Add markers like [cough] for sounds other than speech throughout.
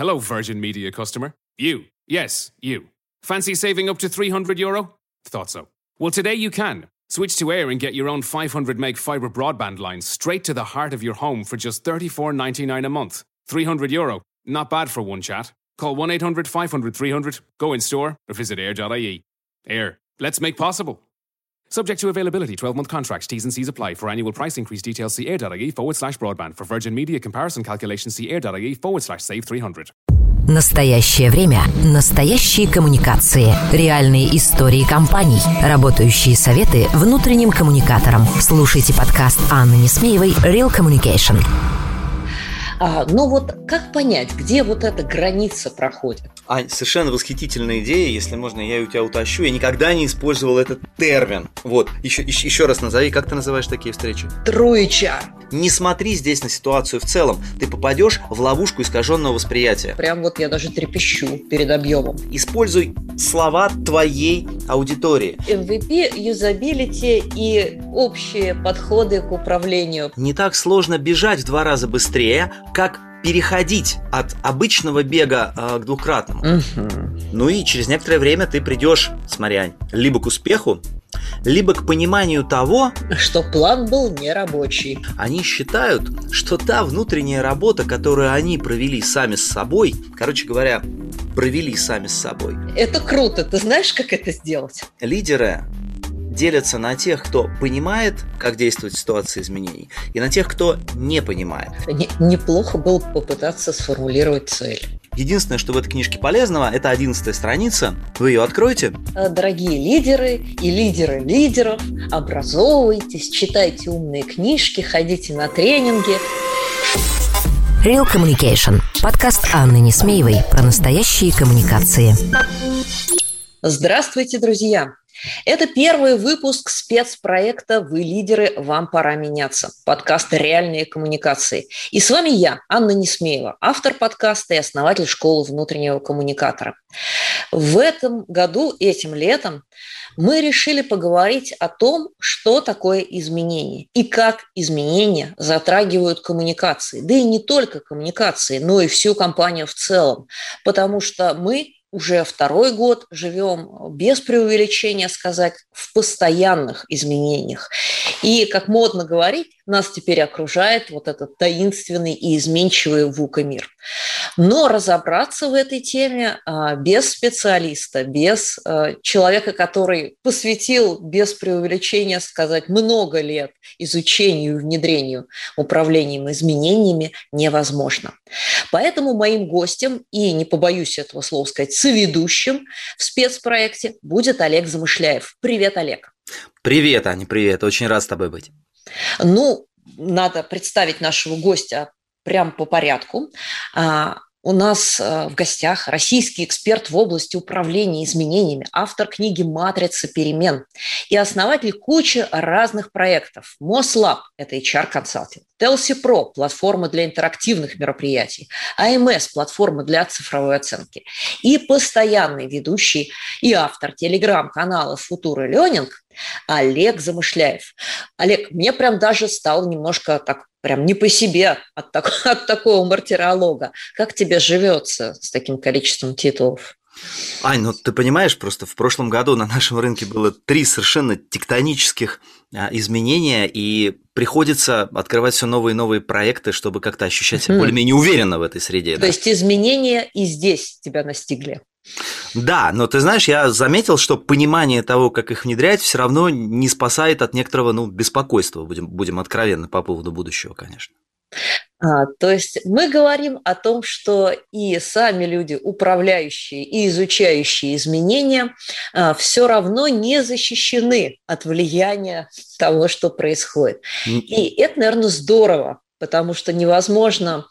Hello, Virgin Media customer. You. Yes, you. Fancy saving up to 300 euro? Thought so. Well, today you can. Switch to Air and get your own 500 meg fibre broadband line straight to the heart of your home for just 34.99 a month. 300 euro. Not bad for one chat. Call 1 800 500 300, go in store, or visit air.ie. Air. Let's make possible. Subject to availability, 12 month contracts, T's and C's apply. For annual price increase details, see air.ie forward slash broadband. For Virgin Media comparison calculations, see air.ie forward slash save 300. Настоящее время. Настоящие коммуникации. Реальные истории компаний. Работающие советы внутренним коммуникаторам. Слушайте подкаст Анны Несмеевой «Real Communication». А, но вот как понять, где вот эта граница проходит? Ань, совершенно восхитительная идея, если можно, я у тебя утащу. Я никогда не использовал этот термин. Вот, еще, еще, еще раз назови, как ты называешь такие встречи? Троеча. Не смотри здесь на ситуацию в целом. Ты попадешь в ловушку искаженного восприятия. Прям вот я даже трепещу перед объемом. Используй слова твоей аудитории. MVP, юзабилити и общие подходы к управлению. Не так сложно бежать в два раза быстрее, как переходить от обычного бега э, к двукратному. Угу. Ну и через некоторое время ты придешь, смотря, либо к успеху, либо к пониманию того, что план был нерабочий. Они считают, что та внутренняя работа, которую они провели сами с собой, короче говоря, провели сами с собой. Это круто. Ты знаешь, как это сделать? Лидеры делятся на тех, кто понимает, как действовать в ситуации изменений, и на тех, кто не понимает. Не, неплохо было попытаться сформулировать цель. Единственное, что в этой книжке полезного, это одиннадцатая страница. Вы ее откроете. Дорогие лидеры и лидеры лидеров, образовывайтесь, читайте умные книжки, ходите на тренинги. Real Communication. Подкаст Анны Несмеевой про настоящие коммуникации. Здравствуйте, друзья! Это первый выпуск спецпроекта «Вы лидеры, вам пора меняться» подкаста «Реальные коммуникации». И с вами я, Анна Несмеева, автор подкаста и основатель школы внутреннего коммуникатора. В этом году, этим летом, мы решили поговорить о том, что такое изменение и как изменения затрагивают коммуникации. Да и не только коммуникации, но и всю компанию в целом. Потому что мы уже второй год живем без преувеличения сказать в постоянных изменениях. И, как модно говорить, нас теперь окружает вот этот таинственный и изменчивый ВУКа мир. Но разобраться в этой теме а, без специалиста, без а, человека, который посвятил без преувеличения сказать много лет изучению и внедрению управлением изменениями невозможно. Поэтому моим гостем, и не побоюсь этого слова сказать, соведущим в спецпроекте будет Олег Замышляев. Привет, Олег. Привет, Аня, привет. Очень рад с тобой быть. Ну, надо представить нашего гостя прямо по порядку. А, у нас э, в гостях российский эксперт в области управления изменениями, автор книги «Матрица перемен» и основатель кучи разных проектов. Мослаб – это HR-консалтинг, Телси Про – платформа для интерактивных мероприятий, АМС – платформа для цифровой оценки и постоянный ведущий и автор телеграм-канала «Футура Ленинг» Олег Замышляев. Олег, мне прям даже стало немножко так прям не по себе от, так, [laughs] от такого мартиролога. Как тебе живется с таким количеством титулов? Ань, ну ты понимаешь, просто в прошлом году на нашем рынке было три совершенно тектонических а, изменения, и приходится открывать все новые и новые проекты, чтобы как-то ощущать себя более-менее уверенно в этой среде. То да. есть изменения и здесь тебя настигли? Да, но ты знаешь, я заметил, что понимание того, как их внедрять, все равно не спасает от некоторого ну, беспокойства, будем, будем откровенны по поводу будущего, конечно. А, то есть мы говорим о том, что и сами люди, управляющие и изучающие изменения, а, все равно не защищены от влияния того, что происходит. И это, наверное, здорово, потому что невозможно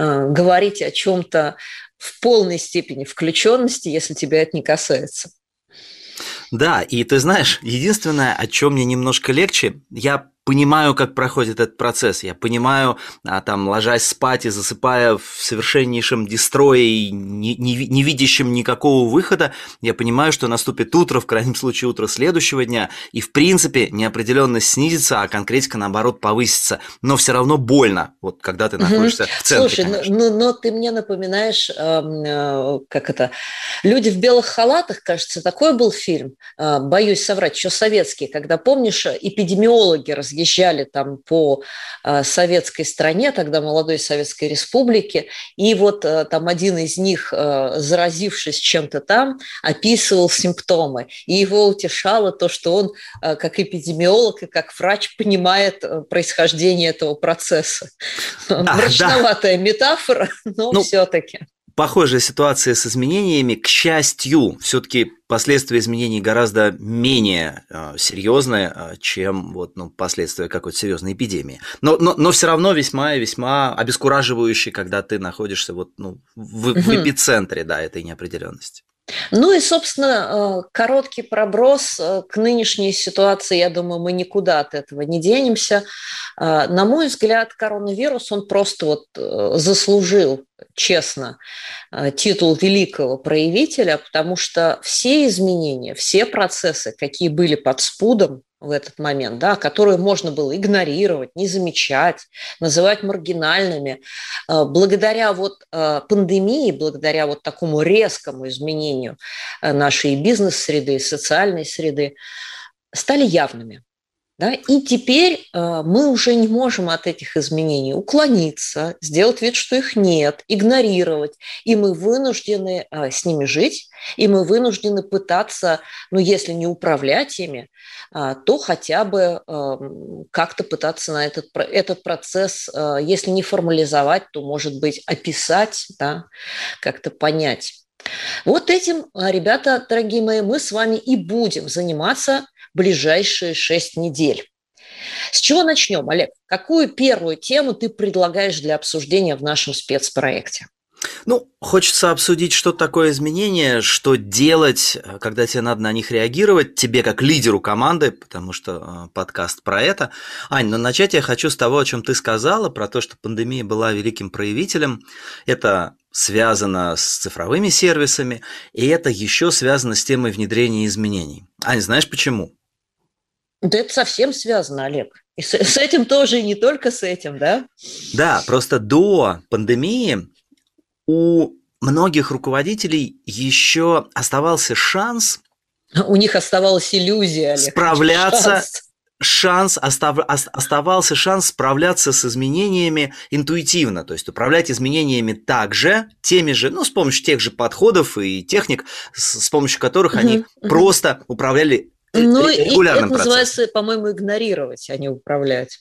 говорить о чем-то в полной степени включенности, если тебя это не касается. Да, и ты знаешь, единственное, о чем мне немножко легче, я понимаю, как проходит этот процесс, я понимаю, а, там, ложась спать и засыпая в совершеннейшем дестрое, не, не, не видящем никакого выхода, я понимаю, что наступит утро, в крайнем случае утро следующего дня, и в принципе неопределенность снизится, а конкретика наоборот повысится, но все равно больно, вот когда ты находишься угу. в центре. Слушай, но, но, ну, но ты мне напоминаешь, э, как это, люди в белых халатах, кажется, такой был фильм, э, боюсь соврать, еще советский, когда помнишь, эпидемиологи разъезжали там по э, советской стране, тогда молодой Советской Республике, и вот э, там один из них, э, заразившись чем-то там, описывал симптомы, и его утешало то, что он как эпидемиолог и как врач понимает происхождение этого процесса. Да, Мрачноватая да. метафора, но ну, все-таки похожая ситуация с изменениями. К счастью, все-таки последствия изменений гораздо менее э, серьезные, э, чем вот, ну, последствия какой-то серьезной эпидемии. Но, но, но все равно весьма весьма обескураживающий, когда ты находишься вот, ну, в, в эпицентре да, этой неопределенности. Ну и, собственно, э, короткий проброс к нынешней ситуации, я думаю, мы никуда от этого не денемся. На мой взгляд, коронавирус, он просто вот заслужил, честно, титул великого проявителя, потому что все изменения, все процессы, какие были под спудом, в этот момент, да, которые можно было игнорировать, не замечать, называть маргинальными. А, благодаря вот а, пандемии, благодаря вот такому резкому изменению нашей бизнес-среды, социальной среды, стали явными. Да? И теперь э, мы уже не можем от этих изменений уклониться, сделать вид, что их нет, игнорировать. И мы вынуждены э, с ними жить, и мы вынуждены пытаться, ну, если не управлять ими, э, то хотя бы как-то пытаться на этот, этот процесс, если не формализовать, то, может быть, описать, да, как-то понять. Вот этим, ребята, дорогие мои, мы с вами и будем заниматься ближайшие шесть недель. С чего начнем, Олег? Какую первую тему ты предлагаешь для обсуждения в нашем спецпроекте? Ну, хочется обсудить, что такое изменение, что делать, когда тебе надо на них реагировать, тебе как лидеру команды, потому что э, подкаст про это. Ань, но начать я хочу с того, о чем ты сказала, про то, что пандемия была великим проявителем. Это связано с цифровыми сервисами, и это еще связано с темой внедрения изменений. Ань, знаешь почему? Да это совсем связано, Олег. И с, с этим тоже, и не только с этим, да? Да, просто до пандемии у многих руководителей еще оставался шанс... У них оставалась иллюзия, Олег. Справляться... Шанс, остав, оставался шанс справляться с изменениями интуитивно, то есть управлять изменениями также, теми же, ну, с помощью тех же подходов и техник, с, с помощью которых они просто управляли ну, регулярным это процессом. называется, по-моему, игнорировать, а не управлять.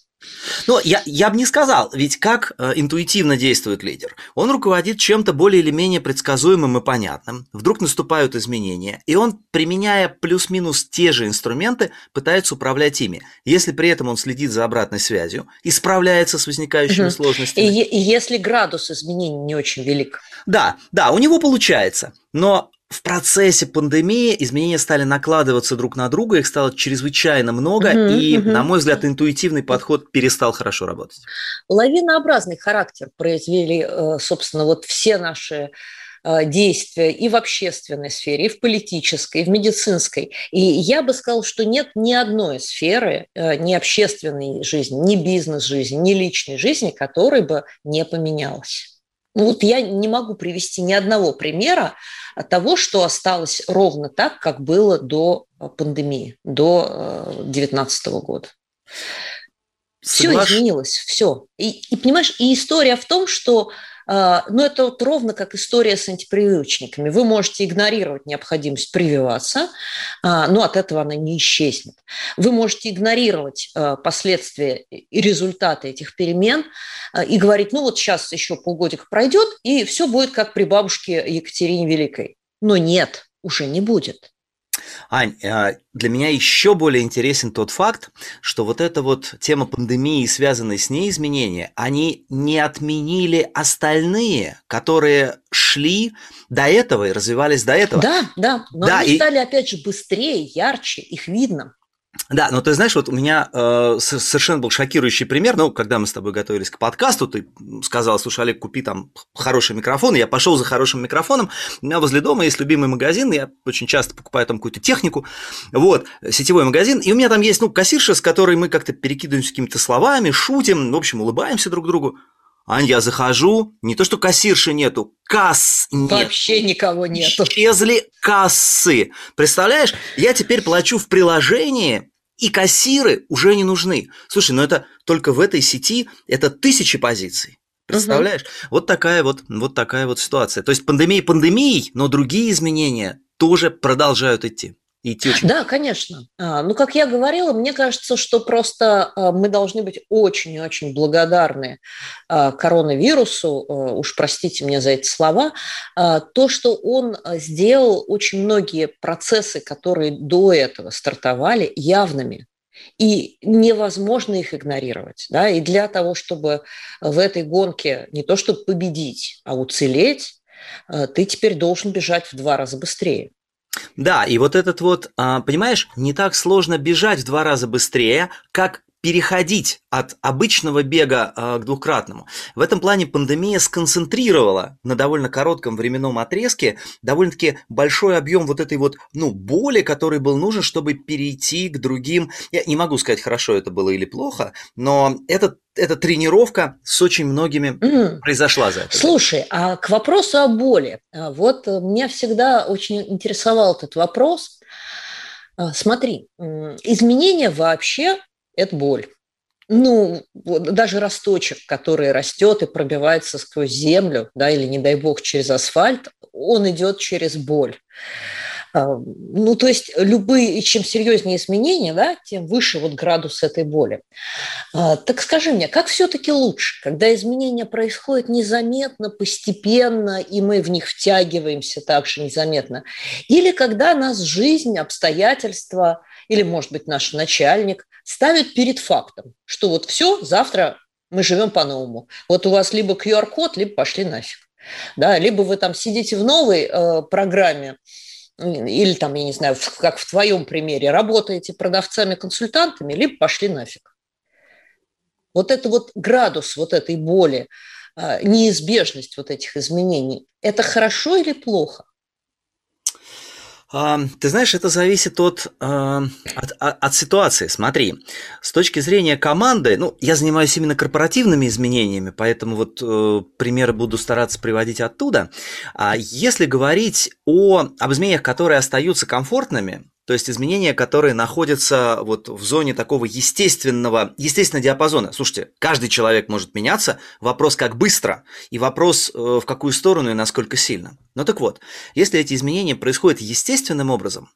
Ну, я, я бы не сказал, ведь как э, интуитивно действует лидер? Он руководит чем-то более или менее предсказуемым и понятным, вдруг наступают изменения, и он, применяя плюс-минус те же инструменты, пытается управлять ими, если при этом он следит за обратной связью и справляется с возникающими угу. сложностями. И, и если градус изменений не очень велик. Да, да, у него получается, но в процессе пандемии изменения стали накладываться друг на друга, их стало чрезвычайно много, угу, и, угу. на мой взгляд, интуитивный подход перестал хорошо работать. Лавинообразный характер произвели, э, собственно, вот все наши э, действия и в общественной сфере, и в политической, и в медицинской. И я бы сказала, что нет ни одной сферы, э, ни общественной жизни, ни бизнес-жизни, ни личной жизни, которой бы не поменялась. Ну вот я не могу привести ни одного примера того, что осталось ровно так, как было до э, пандемии, до 2019 э, года. Соглаш... Все изменилось, все. И, и понимаешь, и история в том, что но это вот ровно как история с антипрививочниками. Вы можете игнорировать необходимость прививаться, а, но от этого она не исчезнет. Вы можете игнорировать а, последствия и результаты этих перемен и говорить, ну вот сейчас еще полгодика пройдет, и все будет как при бабушке Екатерине Великой. Но нет, уже не будет. Ань, а, для меня еще более интересен тот факт, что вот эта вот тема пандемии и связанные с ней изменения, они не отменили остальные, которые шли до этого и развивались до этого. Да, да, но да, они и... стали опять же быстрее, ярче, их видно. Да, но ты знаешь, вот у меня э, совершенно был шокирующий пример. Ну, когда мы с тобой готовились к подкасту, ты сказал, слушай, Олег, купи там хороший микрофон. Я пошел за хорошим микрофоном. У меня возле дома есть любимый магазин. Я очень часто покупаю там какую-то технику. Вот, сетевой магазин. И у меня там есть, ну, кассирша, с которой мы как-то перекидываемся какими-то словами, шутим, в общем, улыбаемся друг другу. Ань, я захожу, не то что кассирши нету, касс нет. Вообще никого нету. Исчезли кассы. Представляешь, я теперь плачу в приложении, и кассиры уже не нужны. Слушай, ну это только в этой сети это тысячи позиций. Представляешь? Угу. Вот такая вот, вот такая вот ситуация. То есть пандемия пандемией, но другие изменения тоже продолжают идти идти очень... Да, конечно. А, ну, как я говорила, мне кажется, что просто а, мы должны быть очень и очень благодарны а, коронавирусу, уж простите мне за эти слова, то, что он сделал очень многие процессы, которые до этого стартовали, явными. И невозможно их игнорировать. Да? И для того, чтобы в этой гонке не то чтобы победить, а уцелеть, ты теперь должен бежать в два раза быстрее. Да, и вот этот вот, а, понимаешь, не так сложно бежать в два раза быстрее, как переходить от обычного бега э, к двукратному. В этом плане пандемия сконцентрировала на довольно коротком временном отрезке довольно-таки большой объем вот этой вот, ну, боли, который был нужен, чтобы перейти к другим. Я не могу сказать, хорошо это было или плохо, но это, эта тренировка с очень многими mm. произошла за это. Слушай, а к вопросу о боли. А вот меня всегда очень интересовал этот вопрос. А, смотри, изменения вообще это боль. Ну, вот, даже росточек, который растет и пробивается сквозь землю, да, или, не дай бог, через асфальт, он идет через боль. Ну, то есть любые, чем серьезнее изменения, да, тем выше вот градус этой боли. А, так скажи мне, как все-таки лучше, когда изменения происходят незаметно, постепенно, и мы в них втягиваемся также незаметно, или когда нас жизнь, обстоятельства или, может быть, наш начальник ставят перед фактом, что вот все, завтра мы живем по-новому. Вот у вас либо QR-код, либо пошли нафиг. Да, либо вы там сидите в новой э, программе, или там, я не знаю, как в твоем примере, работаете продавцами-консультантами, либо пошли нафиг. Вот это вот градус вот этой боли, э, неизбежность вот этих изменений, это хорошо или плохо? Ты знаешь, это зависит от, от, от ситуации. Смотри, с точки зрения команды, ну, я занимаюсь именно корпоративными изменениями, поэтому вот э, примеры буду стараться приводить оттуда. А если говорить о, об изменениях, которые остаются комфортными, то есть изменения, которые находятся вот в зоне такого естественного, естественного диапазона. Слушайте, каждый человек может меняться, вопрос как быстро, и вопрос э, в какую сторону и насколько сильно. Ну так вот, если эти изменения происходят естественным образом,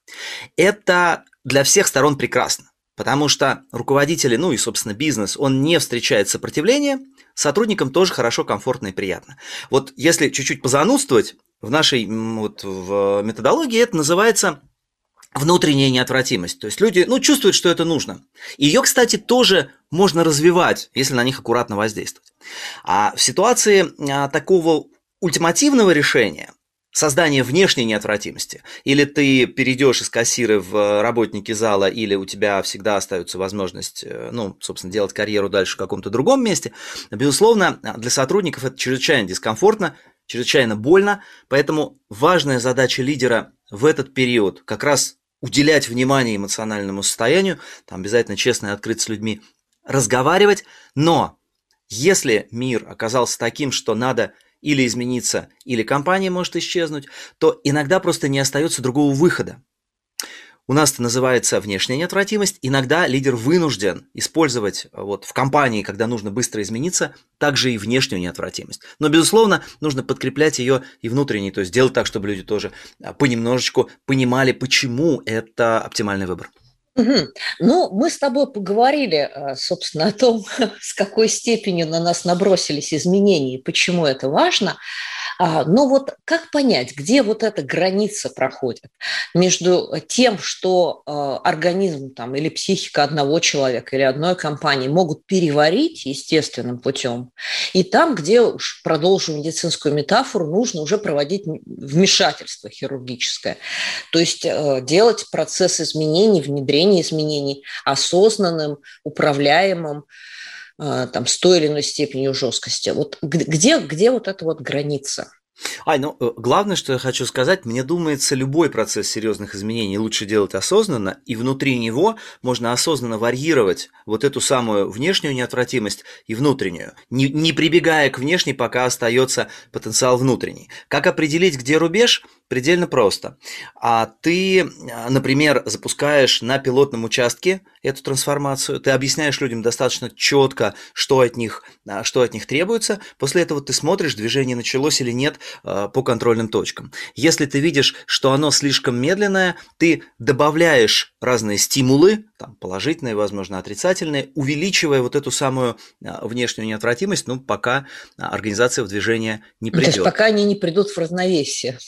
это для всех сторон прекрасно. Потому что руководители, ну и, собственно, бизнес, он не встречает сопротивления, сотрудникам тоже хорошо, комфортно и приятно. Вот если чуть-чуть позанудствовать, в нашей вот, в методологии это называется внутренняя неотвратимость. То есть люди ну, чувствуют, что это нужно. Ее, кстати, тоже можно развивать, если на них аккуратно воздействовать. А в ситуации а, такого ультимативного решения, создания внешней неотвратимости, или ты перейдешь из кассиры в работники зала, или у тебя всегда остается возможность, э, ну, собственно, делать карьеру дальше в каком-то другом месте, безусловно, для сотрудников это чрезвычайно дискомфортно, чрезвычайно больно, поэтому важная задача лидера в этот период как раз уделять внимание эмоциональному состоянию, там обязательно честно и открыто с людьми разговаривать, но если мир оказался таким, что надо или измениться, или компания может исчезнуть, то иногда просто не остается другого выхода. У нас это называется внешняя неотвратимость. Иногда лидер вынужден использовать вот, в компании, когда нужно быстро измениться, также и внешнюю неотвратимость. Но, безусловно, нужно подкреплять ее и внутренней, то есть делать так, чтобы люди тоже а, понемножечку понимали, почему это оптимальный выбор. Угу. Ну, мы с тобой поговорили, а, собственно, [laughs] о том, с какой степенью на нас набросились изменения и почему это важно. А, но вот как понять, где вот эта граница проходит между тем, что э, организм там, или психика одного человека или одной компании могут переварить естественным путем, и там, где, уж продолжу медицинскую метафору, нужно уже проводить вмешательство хирургическое. То есть э, делать процесс изменений, внедрения изменений осознанным, управляемым, э, там, с той или иной степенью жесткости. Вот где, где вот эта вот граница? Ай, ну, э, главное, что я хочу сказать, мне думается, любой процесс серьезных изменений лучше делать осознанно, и внутри него можно осознанно варьировать вот эту самую внешнюю неотвратимость и внутреннюю, не, не прибегая к внешней, пока остается потенциал внутренний. Как определить, где рубеж? Предельно просто. А ты, например, запускаешь на пилотном участке эту трансформацию, ты объясняешь людям достаточно четко, что от них, а, что от них требуется, после этого ты смотришь, движение началось или нет а, по контрольным точкам. Если ты видишь, что оно слишком медленное, ты добавляешь разные стимулы, там, положительные, возможно, отрицательные, увеличивая вот эту самую а, внешнюю неотвратимость, ну, пока организация в движение не придет. То есть пока они не придут в равновесие.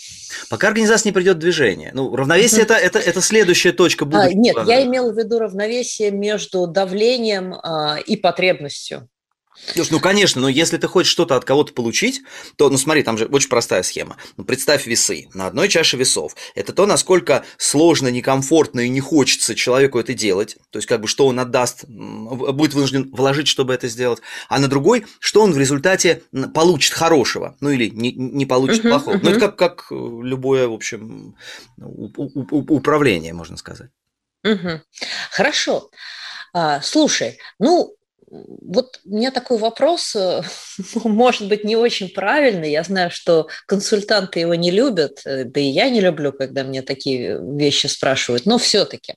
Пока организация не придет в движение. Ну, равновесие это, это, это следующая точка будущего. А, нет, я имела в виду равновесие между давлением а, и потребностью. Слушай, ну конечно, но если ты хочешь что-то от кого-то получить, то, ну смотри, там же очень простая схема. Ну, представь весы. На одной чаше весов. Это то, насколько сложно, некомфортно и не хочется человеку это делать. То есть, как бы, что он отдаст, будет вынужден вложить, чтобы это сделать. А на другой, что он в результате получит хорошего. Ну или не, не получит uh-huh, плохого. Uh-huh. Ну это как, как любое, в общем, управление, можно сказать. Угу. Хорошо. А, слушай, ну, вот у меня такой вопрос, э, [laughs] может быть, не очень правильный. Я знаю, что консультанты его не любят, э, да и я не люблю, когда мне такие вещи спрашивают, но все-таки.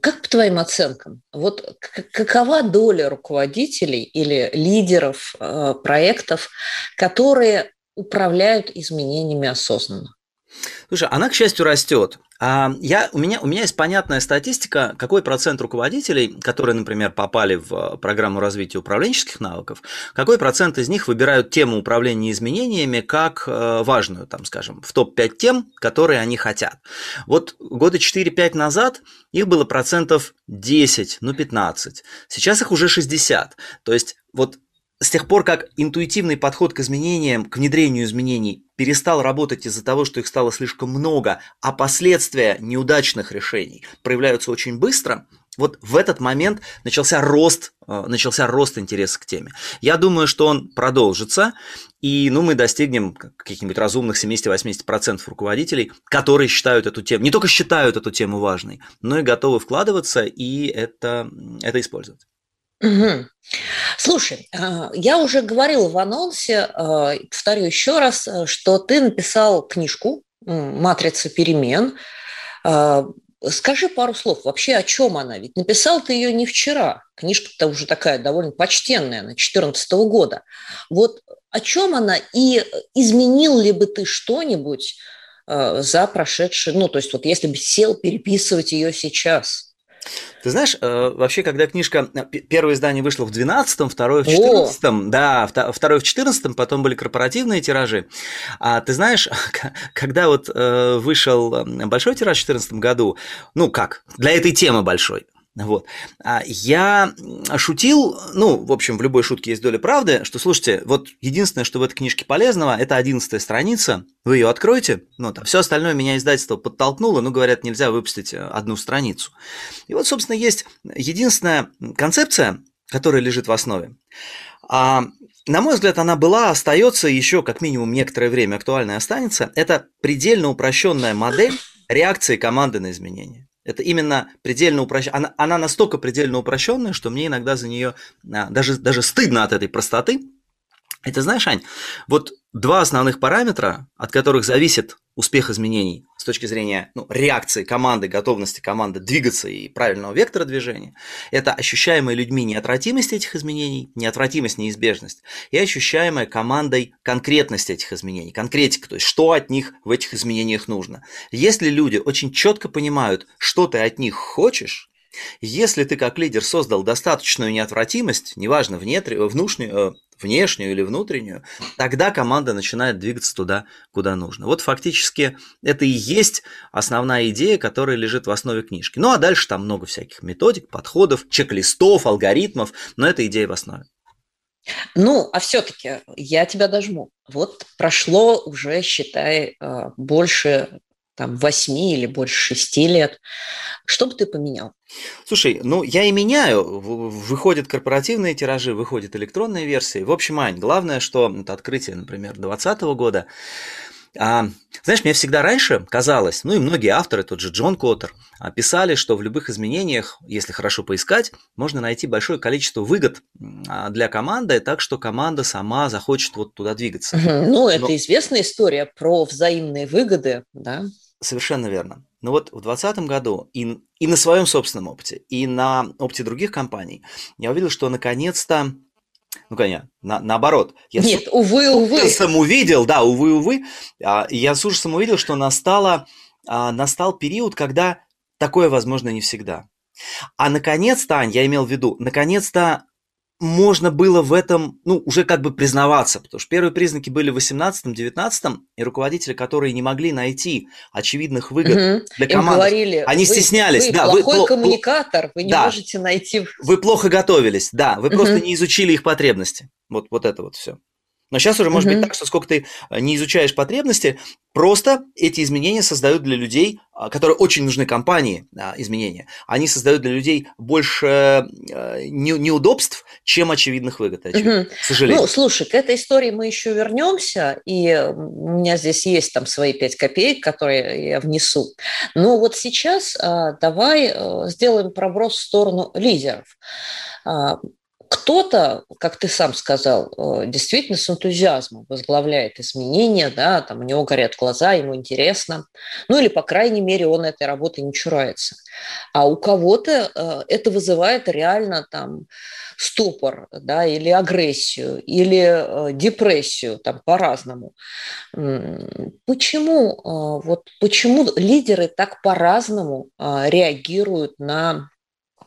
Как по твоим оценкам, вот какова доля руководителей или лидеров э, проектов, которые управляют изменениями осознанно? Слушай, она, к счастью, растет. А я, у, меня, у меня есть понятная статистика, какой процент руководителей, которые, например, попали в программу развития управленческих навыков, какой процент из них выбирают тему управления изменениями как э, важную, там, скажем, в топ-5 тем, которые они хотят. Вот года 4-5 назад их было процентов 10, ну 15. Сейчас их уже 60. То есть вот с тех пор, как интуитивный подход к изменениям, к внедрению изменений перестал работать из-за того, что их стало слишком много, а последствия неудачных решений проявляются очень быстро, вот в этот момент начался рост, э, начался рост интереса к теме. Я думаю, что он продолжится, и ну, мы достигнем каких-нибудь разумных 70-80% руководителей, которые считают эту тему, не только считают эту тему важной, но и готовы вкладываться и это, это использовать. Угу. Слушай, а, я уже говорила в анонсе, а, повторю еще раз, э, что ты написал книжку «Матрица перемен». А, скажи пару слов вообще, о чем она? Ведь написал ты ее не вчера. Книжка-то уже такая довольно почтенная, на 2014 года. Вот о чем она и изменил ли бы ты что-нибудь за прошедшие, ну, то есть вот если бы сел переписывать ее сейчас – ты знаешь, э, вообще, когда книжка, э, первое издание вышло в 12-м, второе в 14-м, да, второе в 14-м, потом были корпоративные тиражи. А ты знаешь, [laughs] когда вот э, вышел большой тираж в 2014 году, ну как, для этой темы большой, вот. А я шутил, ну, в общем, в любой шутке есть доля правды, что, слушайте, вот единственное, что в этой книжке полезного, это одиннадцатая страница, вы ее откроете, ну, там, все остальное меня издательство подтолкнуло, ну, говорят, нельзя выпустить э, одну страницу. И вот, собственно, есть единственная концепция, которая лежит в основе. А, на мой взгляд, она была, остается еще как минимум некоторое время актуальной останется. Это предельно упрощенная модель реакции команды на изменения. Это именно предельно упрощенная. Она, она настолько предельно упрощенная, что мне иногда за нее а, даже, даже стыдно от этой простоты. Это знаешь, Ань, вот два основных параметра, от которых зависит успех изменений с точки зрения ну, реакции команды, готовности команды двигаться и правильного вектора движения, это ощущаемая людьми неотвратимость этих изменений, неотвратимость, неизбежность, и ощущаемая командой конкретность этих изменений, конкретика, то есть что от них в этих изменениях нужно. Если люди очень четко понимают, что ты от них хочешь, если ты как лидер создал достаточную неотвратимость, неважно, внетри, внешнюю, э, внешнюю или внутреннюю, тогда команда начинает двигаться туда, куда нужно. Вот фактически это и есть основная идея, которая лежит в основе книжки. Ну а дальше там много всяких методик, подходов, чек-листов, алгоритмов, но это идея в основе. Ну, а все-таки я тебя дожму. Вот прошло уже, считай, э, больше там, 8 или больше 6 лет. Что бы ты поменял? Слушай, ну я и меняю. Выходят корпоративные тиражи, выходят электронные версии. В общем, Ань, главное, что это открытие, например, 2020 года, а, знаешь, мне всегда раньше казалось, ну и многие авторы, тот же Джон Коттер, а, писали, что в любых изменениях, если хорошо поискать, можно найти большое количество выгод а, для команды, так что команда сама захочет вот туда двигаться. Ну, это Но... известная история про взаимные выгоды, да? Совершенно верно. Но вот в 2020 году и, и на своем собственном опыте, и на опыте других компаний я увидел, что наконец-то ну, конечно, на, наоборот. Я Нет, с, увы, увы. Я сам увидел, да, увы, увы. А, я с ужасом увидел, что настало, а, настал период, когда такое возможно не всегда. А наконец-то, Ань, я имел в виду, наконец-то можно было в этом, ну, уже как бы признаваться, потому что первые признаки были в 18-19, и руководители, которые не могли найти очевидных выгод угу. для команды, говорили, они вы, стеснялись. Вы да, плохой вы, коммуникатор, вы не да, можете найти... Вы плохо готовились, да, вы угу. просто не изучили их потребности. Вот, вот это вот все. Но сейчас уже может угу. быть так, что сколько ты э, не изучаешь потребности, просто эти изменения создают для людей, а, которые очень нужны компании, а, изменения, они создают для людей больше э, неудобств, чем очевидных выгод, очевидно, угу. к сожалению. Ну, слушай, к этой истории мы еще вернемся, и у меня здесь есть там свои пять копеек, которые я внесу. Но вот сейчас а, давай э, сделаем проброс в сторону лидеров кто-то, как ты сам сказал, э, действительно с энтузиазмом возглавляет изменения, да, там у него горят глаза, ему интересно, ну или, по крайней мере, он этой работы не чурается. А у кого-то э, это вызывает реально там ступор, да, или агрессию, или э, депрессию, там по-разному. Почему, вот почему лидеры так по-разному реагируют на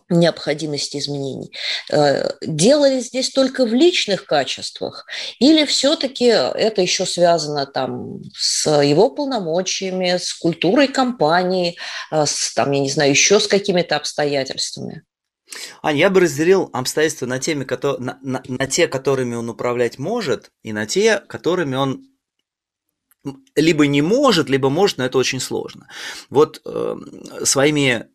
необходимости изменений. Э, дело ли здесь только в личных качествах, или все-таки это еще связано там с его полномочиями, с культурой компании, э, с, там, я не знаю, еще с какими-то обстоятельствами? Ань, я бы разделил обстоятельства на, теме, на, на, на те, которыми он управлять может, и на те, которыми он либо не может, либо может, но это очень сложно. Вот э, своими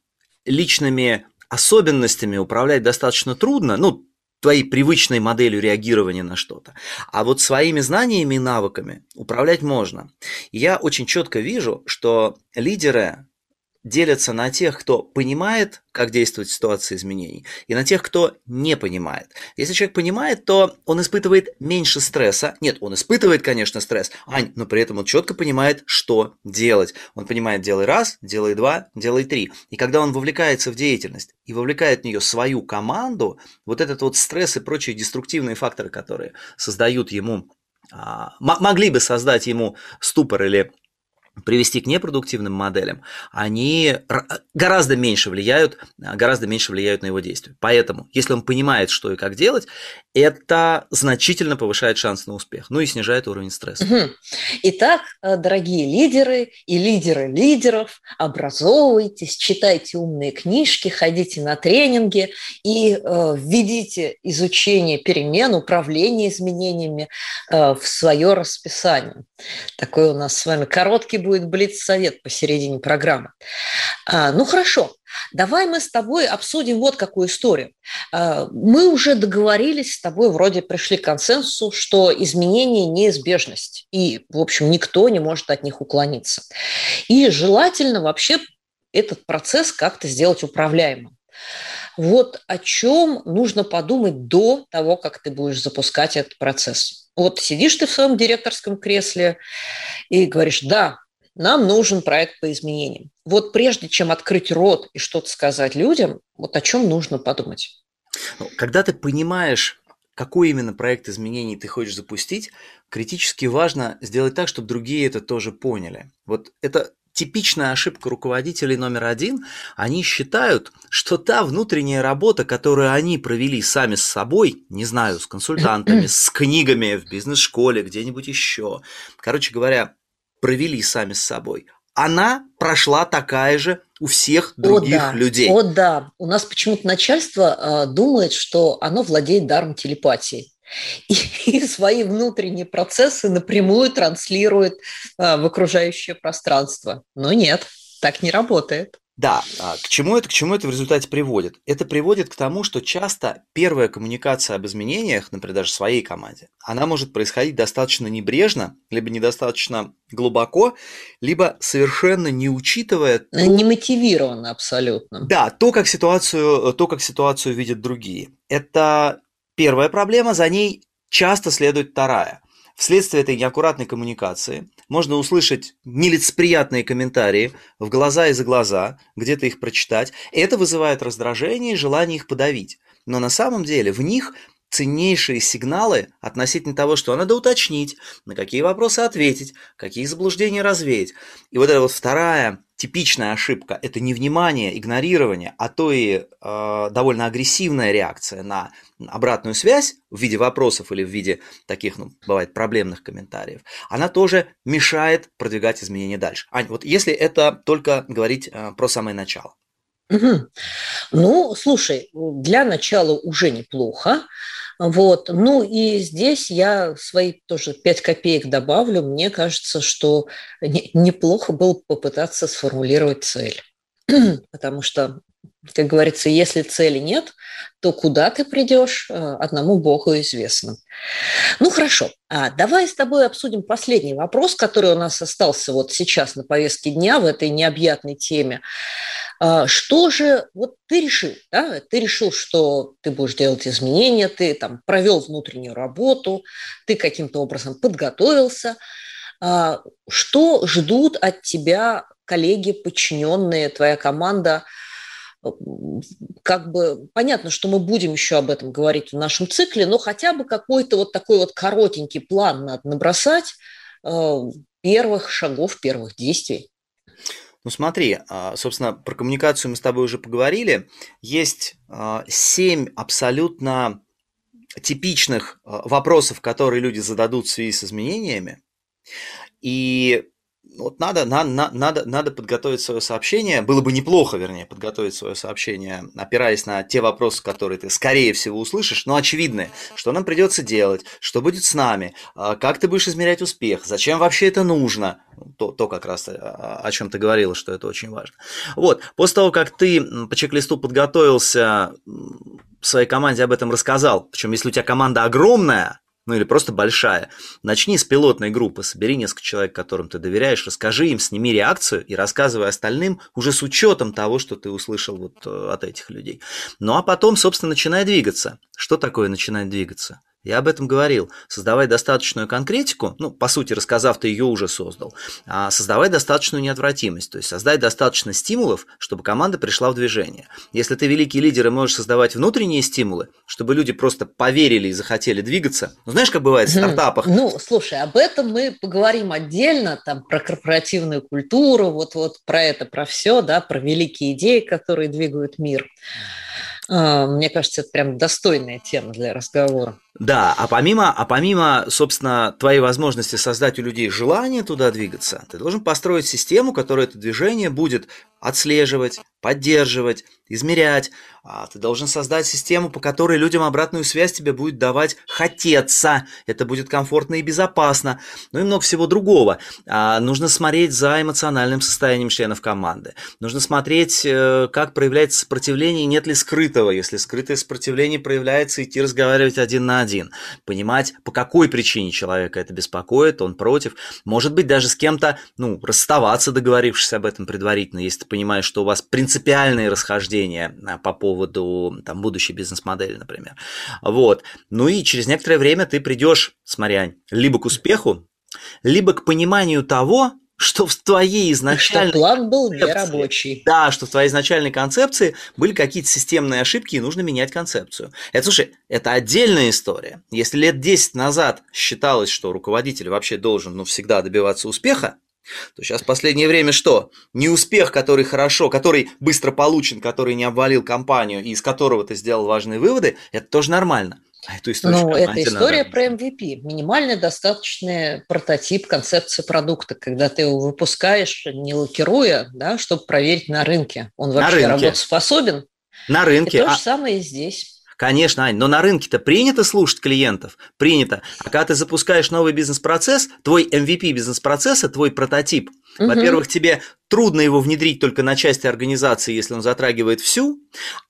личными особенностями управлять достаточно трудно, ну, твоей привычной моделью реагирования на что-то. А вот своими знаниями и навыками управлять можно. Я очень четко вижу, что лидеры делятся на тех, кто понимает, как действовать в ситуации изменений, и на тех, кто не понимает. Если человек понимает, то он испытывает меньше стресса. Нет, он испытывает, конечно, стресс, Ань, но при этом он четко понимает, что делать. Он понимает, делай раз, делай два, делай три. И когда он вовлекается в деятельность и вовлекает в нее свою команду, вот этот вот стресс и прочие деструктивные факторы, которые создают ему а, могли бы создать ему ступор или привести к непродуктивным моделям, они гораздо меньше влияют, гораздо меньше влияют на его действия. Поэтому, если он понимает, что и как делать, это значительно повышает шанс на успех, ну и снижает уровень стресса. Угу. Итак, э, дорогие лидеры и лидеры лидеров, образовывайтесь, читайте умные книжки, ходите на тренинги и э, введите изучение перемен, управление изменениями э, в свое расписание. Такой у нас с вами короткий будет блиц-совет посередине программы. А, ну хорошо, давай мы с тобой обсудим вот какую историю. А, мы уже договорились с тобой, вроде пришли к консенсусу, что изменения – неизбежность, и, в общем, никто не может от них уклониться. И желательно вообще этот процесс как-то сделать управляемым. Вот о чем нужно подумать до того, как ты будешь запускать этот процесс. Вот сидишь ты в своем директорском кресле и говоришь, да, нам нужен проект по изменениям. Вот прежде чем открыть рот и что-то сказать людям, вот о чем нужно подумать. Ну, когда ты понимаешь, какой именно проект изменений ты хочешь запустить, критически важно сделать так, чтобы другие это тоже поняли. Вот это типичная ошибка руководителей номер один. Они считают, что та внутренняя работа, которую они провели сами с собой, не знаю, с консультантами, [clears throat] с книгами в бизнес-школе, где-нибудь еще, короче говоря, провели сами с собой, она прошла такая же у всех других О, да. людей. О, да. У нас почему-то начальство э, думает, что оно владеет даром телепатии. [laughs] И, и свои внутренние процессы напрямую транслирует э, в окружающее пространство. Но нет, так не работает. Да, а к чему это, к чему это в результате приводит? Это приводит к тому, что часто первая коммуникация об изменениях, например, даже в своей команде, она может происходить достаточно небрежно, либо недостаточно глубоко, либо совершенно не учитывая... То... Не мотивировано абсолютно. Да, то, как ситуацию, то, как ситуацию видят другие. Это первая проблема, за ней часто следует вторая. Вследствие этой неаккуратной коммуникации можно услышать нелицеприятные комментарии в глаза и за глаза, где-то их прочитать. Это вызывает раздражение и желание их подавить. Но на самом деле в них ценнейшие сигналы относительно того, что надо уточнить, на какие вопросы ответить, какие заблуждения развеять. И вот эта вот вторая типичная ошибка – это не внимание, игнорирование, а то и э, довольно агрессивная реакция на обратную связь в виде вопросов или в виде таких, ну, бывает, проблемных комментариев, она тоже мешает продвигать изменения дальше. Ань, вот если это только говорить э, про самое начало. Угу. Ну, слушай, для начала уже неплохо. Вот. Ну и здесь я свои тоже 5 копеек добавлю. Мне кажется, что неплохо было попытаться сформулировать цель. [clears throat] Потому что, как говорится, если цели нет, то куда ты придешь, э, одному Богу известно. Ну хорошо, а давай с тобой обсудим последний вопрос, который у нас остался вот сейчас на повестке дня в этой необъятной теме. А, что же, вот ты решил, да, ты решил, что ты будешь делать изменения, ты там провел внутреннюю работу, ты каким-то образом подготовился. А, что ждут от тебя коллеги, подчиненные, твоя команда? Как бы понятно, что мы будем еще об этом говорить в нашем цикле, но хотя бы какой-то вот такой вот коротенький план надо набросать а, первых шагов, первых действий. Ну смотри, а, собственно, про коммуникацию мы с тобой уже поговорили. Есть а, семь абсолютно типичных а, вопросов, которые люди зададут в связи с изменениями. И вот надо, на, на, надо, надо подготовить свое сообщение. Было бы неплохо, вернее, подготовить свое сообщение, опираясь на те вопросы, которые ты, скорее всего, услышишь, но очевидные. Что нам придется делать, что будет с нами, а, как ты будешь измерять успех, зачем вообще это нужно. То, то как раз о, о чем ты говорила, что это очень важно. Вот, после того, как ты по чек-листу подготовился, своей команде об этом рассказал, причем если у тебя команда огромная, ну или просто большая. Начни с пилотной группы, собери несколько человек, которым ты доверяешь, расскажи им, сними реакцию и рассказывай остальным уже с учетом того, что ты услышал вот э, от этих людей. Ну а потом, собственно, начинай двигаться. Что такое начинать двигаться? Я об этом говорил. Создавай достаточную конкретику, ну, по сути, рассказав, ты ее уже создал, а создавай достаточную неотвратимость, то есть создай достаточно стимулов, чтобы команда пришла в движение. Если ты великий лидер и можешь создавать внутренние стимулы, чтобы люди просто поверили и захотели двигаться, ну, знаешь, как бывает в стартапах? Ну, слушай, об этом мы поговорим отдельно, там, про корпоративную культуру, вот-вот про это, про все, да, про великие идеи, которые двигают мир. А, мне кажется, это прям достойная тема для разговора. Да, а помимо, а помимо, собственно, твоей возможности создать у людей желание туда двигаться, ты должен построить систему, которая это движение будет отслеживать, поддерживать, измерять. А ты должен создать систему, по которой людям обратную связь тебе будет давать хотеться. Это будет комфортно и безопасно. Ну и много всего другого. А нужно смотреть за эмоциональным состоянием членов команды. Нужно смотреть, э, как проявляется сопротивление, нет ли скрытого. Если скрытое сопротивление проявляется, идти разговаривать один на один. Понимать, по какой причине человека это беспокоит, он против. Может быть, даже с кем-то, ну, расставаться, договорившись об этом предварительно, если ты понимаешь, что у вас принципиальные расхождения а, по поводу там, будущей бизнес-модели, например. Вот. Ну и через некоторое время ты придешь, смотря, либо к успеху, либо к пониманию того, что в твоей изначальной... Что план был нерабочий. Да, что в твоей изначальной концепции были какие-то системные ошибки, и нужно менять концепцию. Это, слушай, это отдельная история. Если лет 10 назад считалось, что руководитель вообще должен ну, всегда добиваться успеха, то сейчас в последнее время что? Неуспех, который хорошо, который быстро получен, который не обвалил компанию и из которого ты сделал важные выводы, это тоже нормально. А эту историю, ну, это история надо. про MVP. Минимально достаточный прототип концепции продукта, когда ты его выпускаешь, не лакируя, да, чтобы проверить на рынке, он вообще работоспособен. На рынке. И то же а... самое и здесь. Конечно, Ань, но на рынке-то принято слушать клиентов, принято. А когда ты запускаешь новый бизнес-процесс, твой MVP бизнес-процесса, твой прототип, угу. во-первых, тебе трудно его внедрить только на части организации, если он затрагивает всю,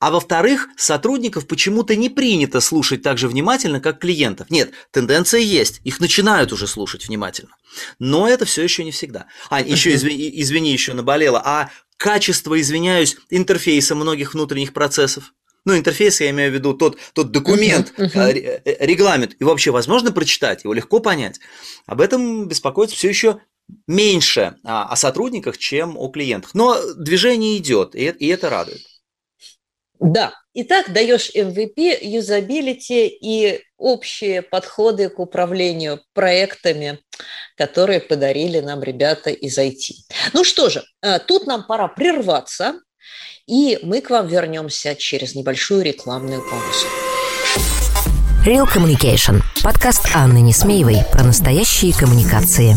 а во-вторых, сотрудников почему-то не принято слушать так же внимательно, как клиентов. Нет, тенденция есть, их начинают уже слушать внимательно. Но это все еще не всегда. Ань, еще извини, извини, еще наболело. А качество, извиняюсь, интерфейса многих внутренних процессов? Ну, интерфейс, я имею в виду тот, тот документ, uh-huh, uh-huh. регламент. И вообще возможно прочитать, его легко понять. Об этом беспокоится все еще меньше а, о сотрудниках, чем о клиентах. Но движение идет, и, и это радует. Да, Итак, даешь MVP, юзабилити и общие подходы к управлению проектами, которые подарили нам ребята из IT. Ну что же, тут нам пора прерваться, и мы к вам вернемся через небольшую рекламную паузу. Real Communication. Подкаст Анны Несмеевой про настоящие коммуникации.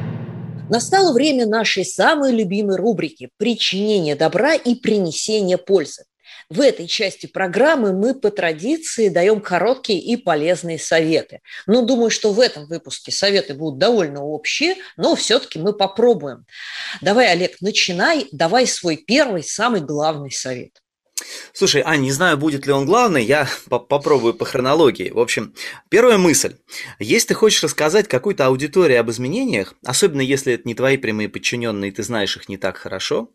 Настало время нашей самой любимой рубрики «Причинение добра и принесение пользы». В этой части программы мы по традиции даем короткие и полезные советы. Но думаю, что в этом выпуске советы будут довольно общие, но все-таки мы попробуем. Давай, Олег, начинай, давай свой первый, самый главный совет. Слушай, а не знаю, будет ли он главный, я [laughs] по попробую по хронологии. В общем, первая мысль. Если ты хочешь рассказать какой-то аудитории об изменениях, особенно если это не твои прямые подчиненные, ты знаешь их не так хорошо,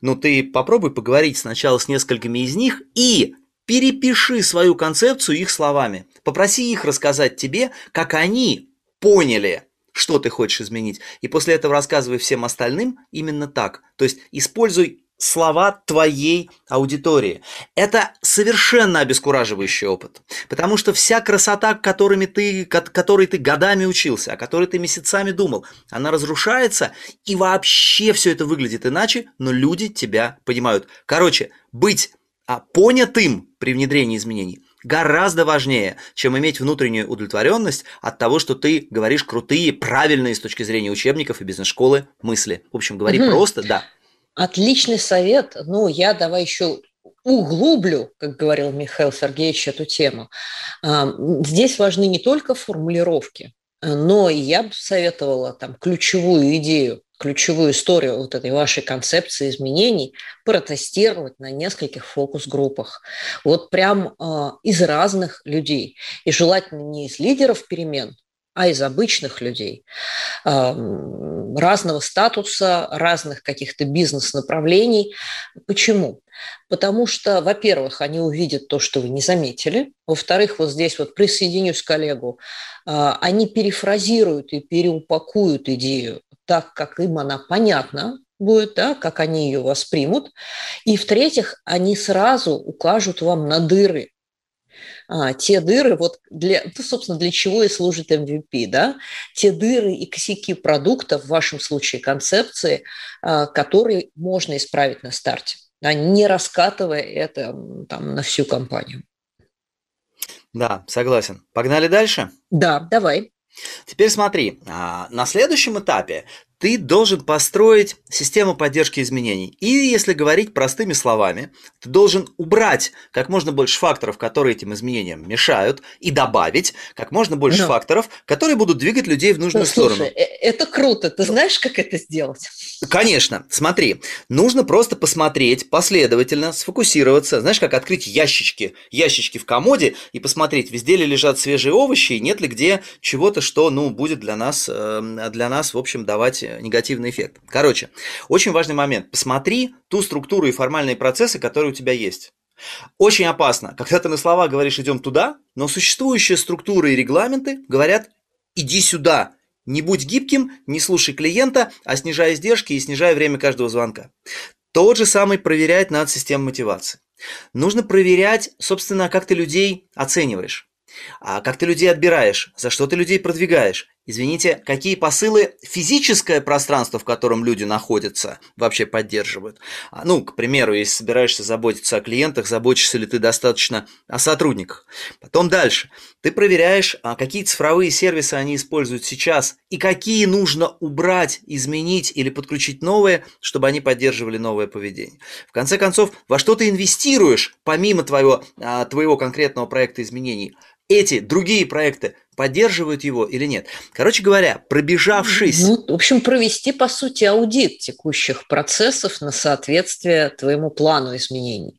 ну ты попробуй поговорить сначала с несколькими из них и перепиши свою концепцию их словами. Попроси их рассказать тебе, как они поняли, что ты хочешь изменить. И после этого рассказывай всем остальным именно так. То есть используй слова твоей аудитории. Это совершенно обескураживающий опыт, потому что вся красота, которыми ты, которой ты годами учился, о которой ты месяцами думал, она разрушается, и вообще все это выглядит иначе, но люди тебя понимают. Короче, быть а, понятым при внедрении изменений гораздо важнее, чем иметь внутреннюю удовлетворенность от того, что ты говоришь крутые, правильные с точки зрения учебников и бизнес-школы мысли. В общем, говори угу. просто, да. Отличный совет. Ну, я давай еще углублю, как говорил Михаил Сергеевич, эту тему. Здесь важны не только формулировки, но я бы советовала там ключевую идею, ключевую историю вот этой вашей концепции изменений протестировать на нескольких фокус-группах. Вот прям э, из разных людей. И желательно не из лидеров перемен, а из обычных людей разного статуса, разных каких-то бизнес-направлений. Почему? Потому что, во-первых, они увидят то, что вы не заметили. Во-вторых, вот здесь вот присоединюсь к коллегу, а, они перефразируют и переупакуют идею так, как им она понятна, будет, да, как они ее воспримут. И в-третьих, они сразу укажут вам на дыры, а, те дыры, вот для, ну, собственно, для чего и служит MVP, да, те дыры и косяки продукта, в вашем случае концепции, а, которые можно исправить на старте, да, не раскатывая это там, на всю компанию. Да, согласен. Погнали дальше? Да, давай. Теперь смотри, а, на следующем этапе ты должен построить систему поддержки изменений. И если говорить простыми словами, ты должен убрать как можно больше факторов, которые этим изменениям мешают, и добавить как можно больше Но. факторов, которые будут двигать людей в нужную ну, слушай, сторону. Э, это круто. Ты знаешь, как это сделать? Конечно. Смотри, нужно просто посмотреть последовательно, сфокусироваться. Знаешь, как открыть ящички, ящички в комоде и посмотреть, везде ли лежат свежие овощи, и нет ли где чего-то, что, ну, будет для нас, э, для нас, в общем, давать негативный эффект. Короче, очень важный момент. Посмотри ту структуру и формальные процессы, которые у тебя есть. Очень опасно, когда ты на слова говоришь «идем туда», но существующие структуры и регламенты говорят «иди сюда», не будь гибким, не слушай клиента, а снижай издержки и снижай время каждого звонка. Тот же самый проверяет над системой мотивации. Нужно проверять, собственно, как ты людей оцениваешь. А как ты людей отбираешь? За что ты людей продвигаешь? Извините, какие посылы физическое пространство, в котором люди находятся, вообще поддерживают? А, ну, к примеру, если собираешься заботиться о клиентах, заботишься ли ты достаточно о сотрудниках. Потом дальше. Ты проверяешь, а какие цифровые сервисы они используют сейчас и какие нужно убрать, изменить или подключить новые, чтобы они поддерживали новое поведение. В конце концов, во что ты инвестируешь, помимо твоего, а, твоего конкретного проекта изменений – эти другие проекты поддерживают его или нет. Короче говоря, пробежавшись... Ну, в общем, провести, по сути, аудит текущих процессов на соответствие твоему плану изменений.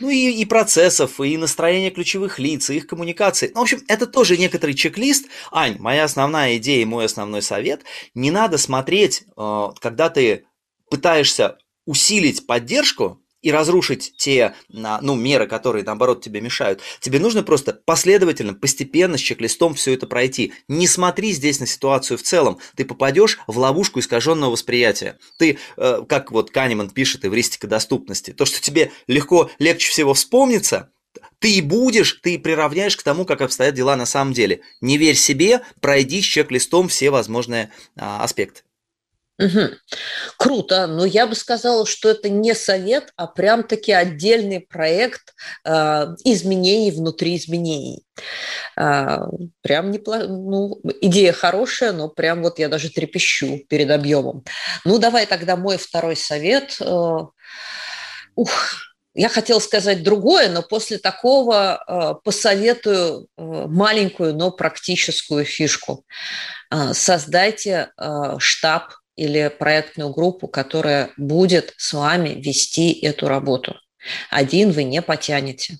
Ну и, и процессов, и настроения ключевых лиц, и их коммуникации. Ну, в общем, это тоже некоторый чек-лист. Ань, моя основная идея, мой основной совет. Не надо смотреть, э, когда ты пытаешься усилить поддержку, и разрушить те ну, меры, которые, наоборот, тебе мешают. Тебе нужно просто последовательно, постепенно, с чек-листом все это пройти. Не смотри здесь на ситуацию в целом. Ты попадешь в ловушку искаженного восприятия. Ты, э, как вот Канеман пишет, эвристика доступности, то, что тебе легко, легче всего вспомнится, ты и будешь, ты приравняешь к тому, как обстоят дела на самом деле. Не верь себе, пройди с чек-листом все возможные а, аспекты. Угу. Круто, но я бы сказала, что это не совет, а прям-таки отдельный проект э, изменений внутри изменений. Э, прям неплохо, ну, идея хорошая, но прям вот я даже трепещу перед объемом. Ну, давай тогда мой второй совет. Э, ух, я хотела сказать другое, но после такого посоветую маленькую, но практическую фишку. Создайте штаб или проектную группу, которая будет с вами вести эту работу. Один вы не потянете.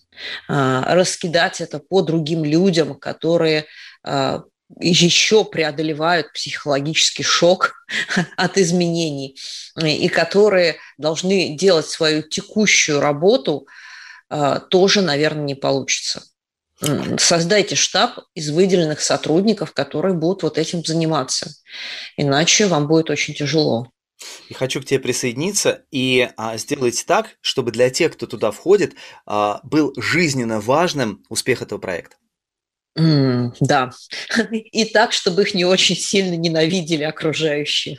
А, раскидать это по другим людям, которые а, еще преодолевают психологический шок [laughs] от изменений и которые должны делать свою текущую работу, а, тоже, наверное, не получится создайте штаб из выделенных сотрудников, которые будут вот этим заниматься. Иначе вам будет очень тяжело. И хочу к тебе присоединиться и а, сделать так, чтобы для тех, кто туда входит, а, был жизненно важным успех этого проекта. Mm, да. [laughs] И так, чтобы их не очень сильно ненавидели окружающие.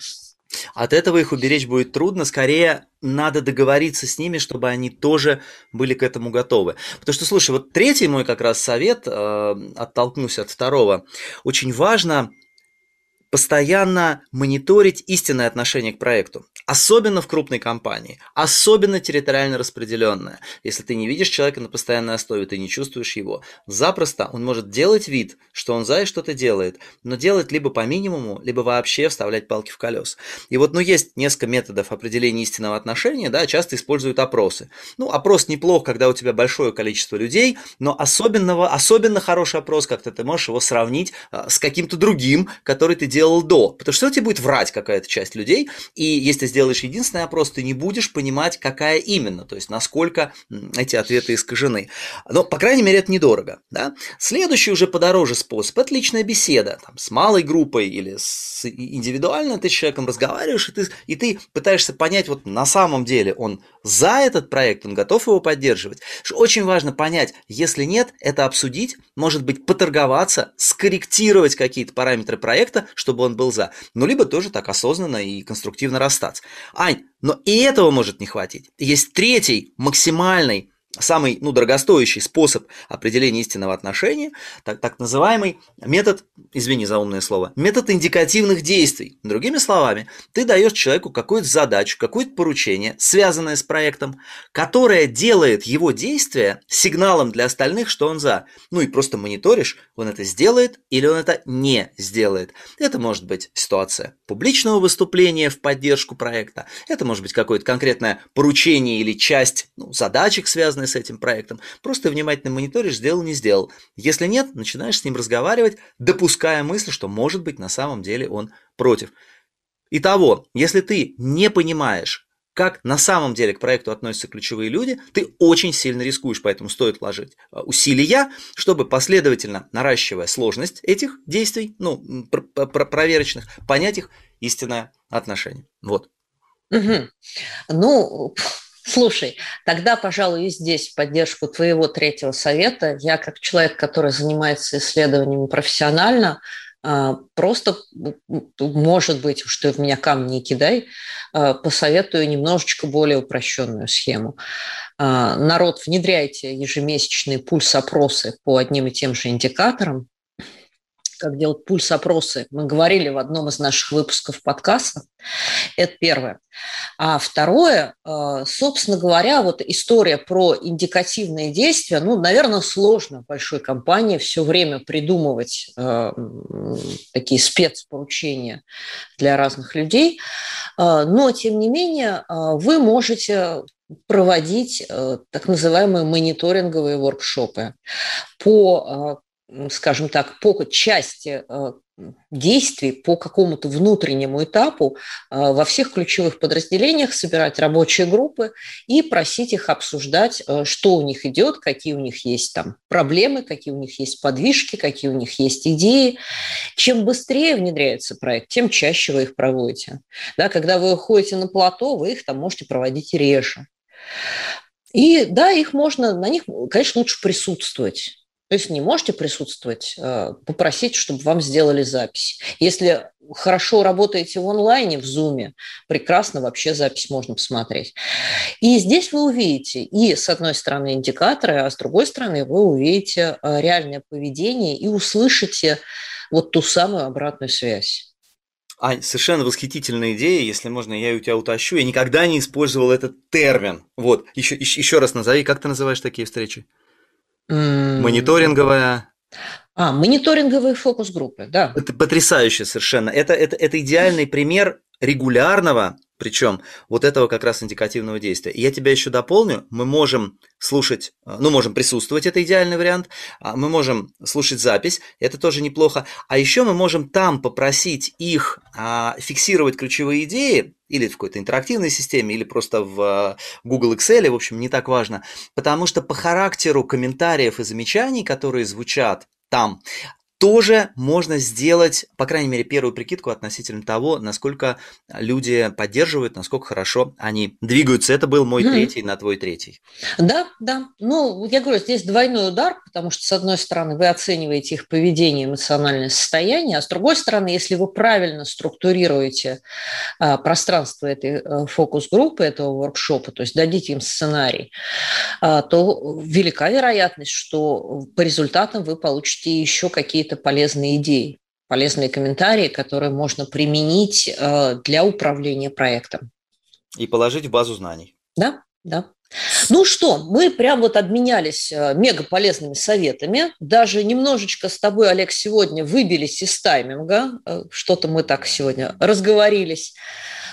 От этого их уберечь будет трудно, скорее надо договориться с ними, чтобы они тоже были к этому готовы. Потому что, слушай, вот третий мой как раз совет, э, оттолкнусь от второго, очень важно постоянно мониторить истинное отношение к проекту. Особенно в крупной компании, особенно территориально распределенная. Если ты не видишь человека на постоянной основе, ты не чувствуешь его, запросто он может делать вид, что он за и что-то делает, но делать либо по минимуму, либо вообще вставлять палки в колес. И вот, ну, есть несколько методов определения истинного отношения, да, часто используют опросы. Ну, опрос неплох, когда у тебя большое количество людей, но особенного, особенно хороший опрос, как-то ты можешь его сравнить а, с каким-то другим, который ты делал до. Потому что тебе будет врать какая-то часть людей, и если сделаешь единственный опрос, ты не будешь понимать, какая именно, то есть насколько эти ответы искажены. Но, по крайней мере, это недорого. Да? Следующий уже подороже способ – это личная беседа там, с малой группой или с индивидуально ты с человеком разговариваешь, и ты, и ты пытаешься понять, вот на самом деле он за этот проект, он готов его поддерживать. Очень важно понять, если нет, это обсудить, может быть, поторговаться, скорректировать какие-то параметры проекта, чтобы он был за. Ну, либо тоже так осознанно и конструктивно расстаться. Ань, но и этого может не хватить. Есть третий, максимальный самый ну, дорогостоящий способ определения истинного отношения, так, так называемый метод, извини за умное слово, метод индикативных действий. Другими словами, ты даешь человеку какую-то задачу, какое-то поручение, связанное с проектом, которое делает его действие сигналом для остальных, что он за. Ну и просто мониторишь, он это сделает или он это не сделает. Это может быть ситуация публичного выступления в поддержку проекта, это может быть какое-то конкретное поручение или часть ну, задачек, связанных с этим проектом. Просто внимательно мониторишь, сделал, не сделал. Если нет, начинаешь с ним разговаривать, допуская мысль, что может быть на самом деле он против. Итого, если ты не понимаешь, как на самом деле к проекту относятся ключевые люди, ты очень сильно рискуешь, поэтому стоит вложить э, усилия, чтобы последовательно, наращивая сложность этих действий, ну, проверочных, понять их истинное отношение. Вот. Угу. Ну, Слушай, тогда, пожалуй, и здесь в поддержку твоего третьего совета, я как человек, который занимается исследованиями профессионально, а, просто, может быть, что в меня камни не кидай, а, посоветую немножечко более упрощенную схему. А, народ, внедряйте ежемесячные пульс-опросы по одним и тем же индикаторам, как делать пульс-опросы. Мы говорили в одном из наших выпусков подкаста. Это первое. А второе, э, собственно говоря, вот история про индикативные действия, ну, наверное, сложно большой компании все время придумывать э, такие спецпоручения для разных людей, э, но, тем не менее, вы можете проводить так называемые мониторинговые воркшопы по скажем так, по части э, действий, по какому-то внутреннему этапу э, во всех ключевых подразделениях собирать рабочие группы и просить их обсуждать, э, что у них идет, какие у них есть там проблемы, какие у них есть подвижки, какие у них есть идеи. Чем быстрее внедряется проект, тем чаще вы их проводите. Да, когда вы уходите на плато, вы их там можете проводить реже. И да, их можно, на них, конечно, лучше присутствовать. То есть не можете присутствовать, э, попросить, чтобы вам сделали запись. Если хорошо работаете в онлайне, в Zoom, прекрасно вообще запись можно посмотреть. И здесь вы увидите и, с одной стороны, индикаторы, а с другой стороны, вы увидите э, реальное поведение и услышите вот ту самую обратную связь. Ань, совершенно восхитительная идея, если можно, я у тебя утащу. Я никогда не использовал этот термин. Вот, еще, еще раз назови, как ты называешь такие встречи? Мониторинговая. А, мониторинговые фокус-группы, да. Это потрясающе совершенно. Это, это, это идеальный пример регулярного, причем вот этого как раз индикативного действия. И я тебя еще дополню, мы можем слушать, э, ну, можем присутствовать, это идеальный вариант, а мы можем слушать запись, это тоже неплохо, а еще мы можем там попросить их а, фиксировать ключевые идеи, или в какой-то интерактивной системе, или просто в э, Google Excel, в общем, не так важно, потому что по характеру комментариев и замечаний, которые звучат там, тоже можно сделать, по крайней мере, первую прикидку относительно того, насколько люди поддерживают, насколько хорошо они двигаются. Это был мой mm. третий на твой третий. Да, да. Ну, я говорю, здесь двойной удар, потому что, с одной стороны, вы оцениваете их поведение, эмоциональное состояние, а с другой стороны, если вы правильно структурируете а, пространство этой а, фокус-группы, этого воркшопа, то есть дадите им сценарий, а, то велика вероятность, что по результатам вы получите еще какие-то какие-то полезные идеи, полезные комментарии, которые можно применить э, для управления проектом. И положить в базу знаний. Да, да. Ну что, мы прям вот обменялись э, мега полезными советами. Даже немножечко с тобой, Олег, сегодня выбились из тайминга. Э, что-то мы так сегодня разговорились.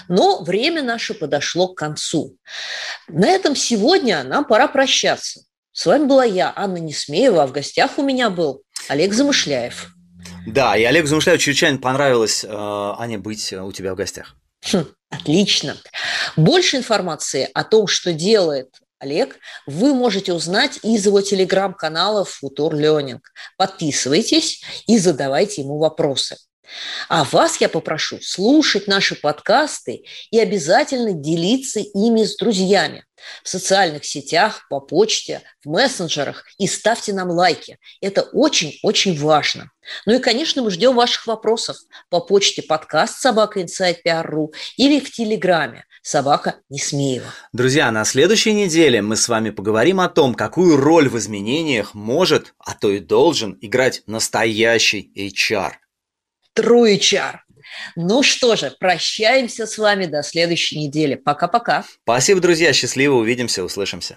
Но время наше подошло к концу. На этом сегодня нам пора прощаться. С вами была я, Анна Несмеева, а в гостях у меня был Олег Замышляев. Да, и Олег Замышляев чрезвычайно понравилось, э, Аня, быть у тебя в гостях. Хм, отлично. Больше информации о том, что делает Олег, вы можете узнать из его телеграм-канала Futur Learning. Подписывайтесь и задавайте ему вопросы. А вас я попрошу слушать наши подкасты и обязательно делиться ими с друзьями в социальных сетях, по почте, в мессенджерах и ставьте нам лайки. Это очень-очень важно. Ну и, конечно, мы ждем ваших вопросов по почте подкаст собака inside.pr.ru или в Телеграме собака Несмеева. Друзья, на следующей неделе мы с вами поговорим о том, какую роль в изменениях может, а то и должен играть настоящий HR. True HR. Ну что же, прощаемся с вами до следующей недели. Пока-пока. Спасибо, друзья. Счастливо. Увидимся, услышимся.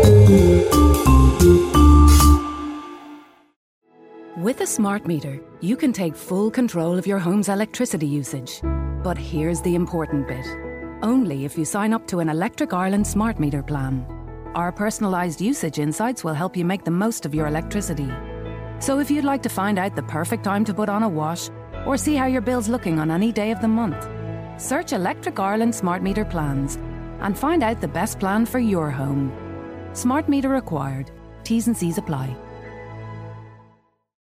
With a smart meter, you can take full control of your home's electricity usage. But here's the important bit. Only if you sign up to an Electric Ireland smart meter plan. Our personalised usage insights will help you make the most of your electricity. So if you'd like to find out the perfect time to put on a wash or see how your bill's looking on any day of the month, search Electric Ireland Smart Meter plans and find out the best plan for your home. Smart meter required. T's and C's apply.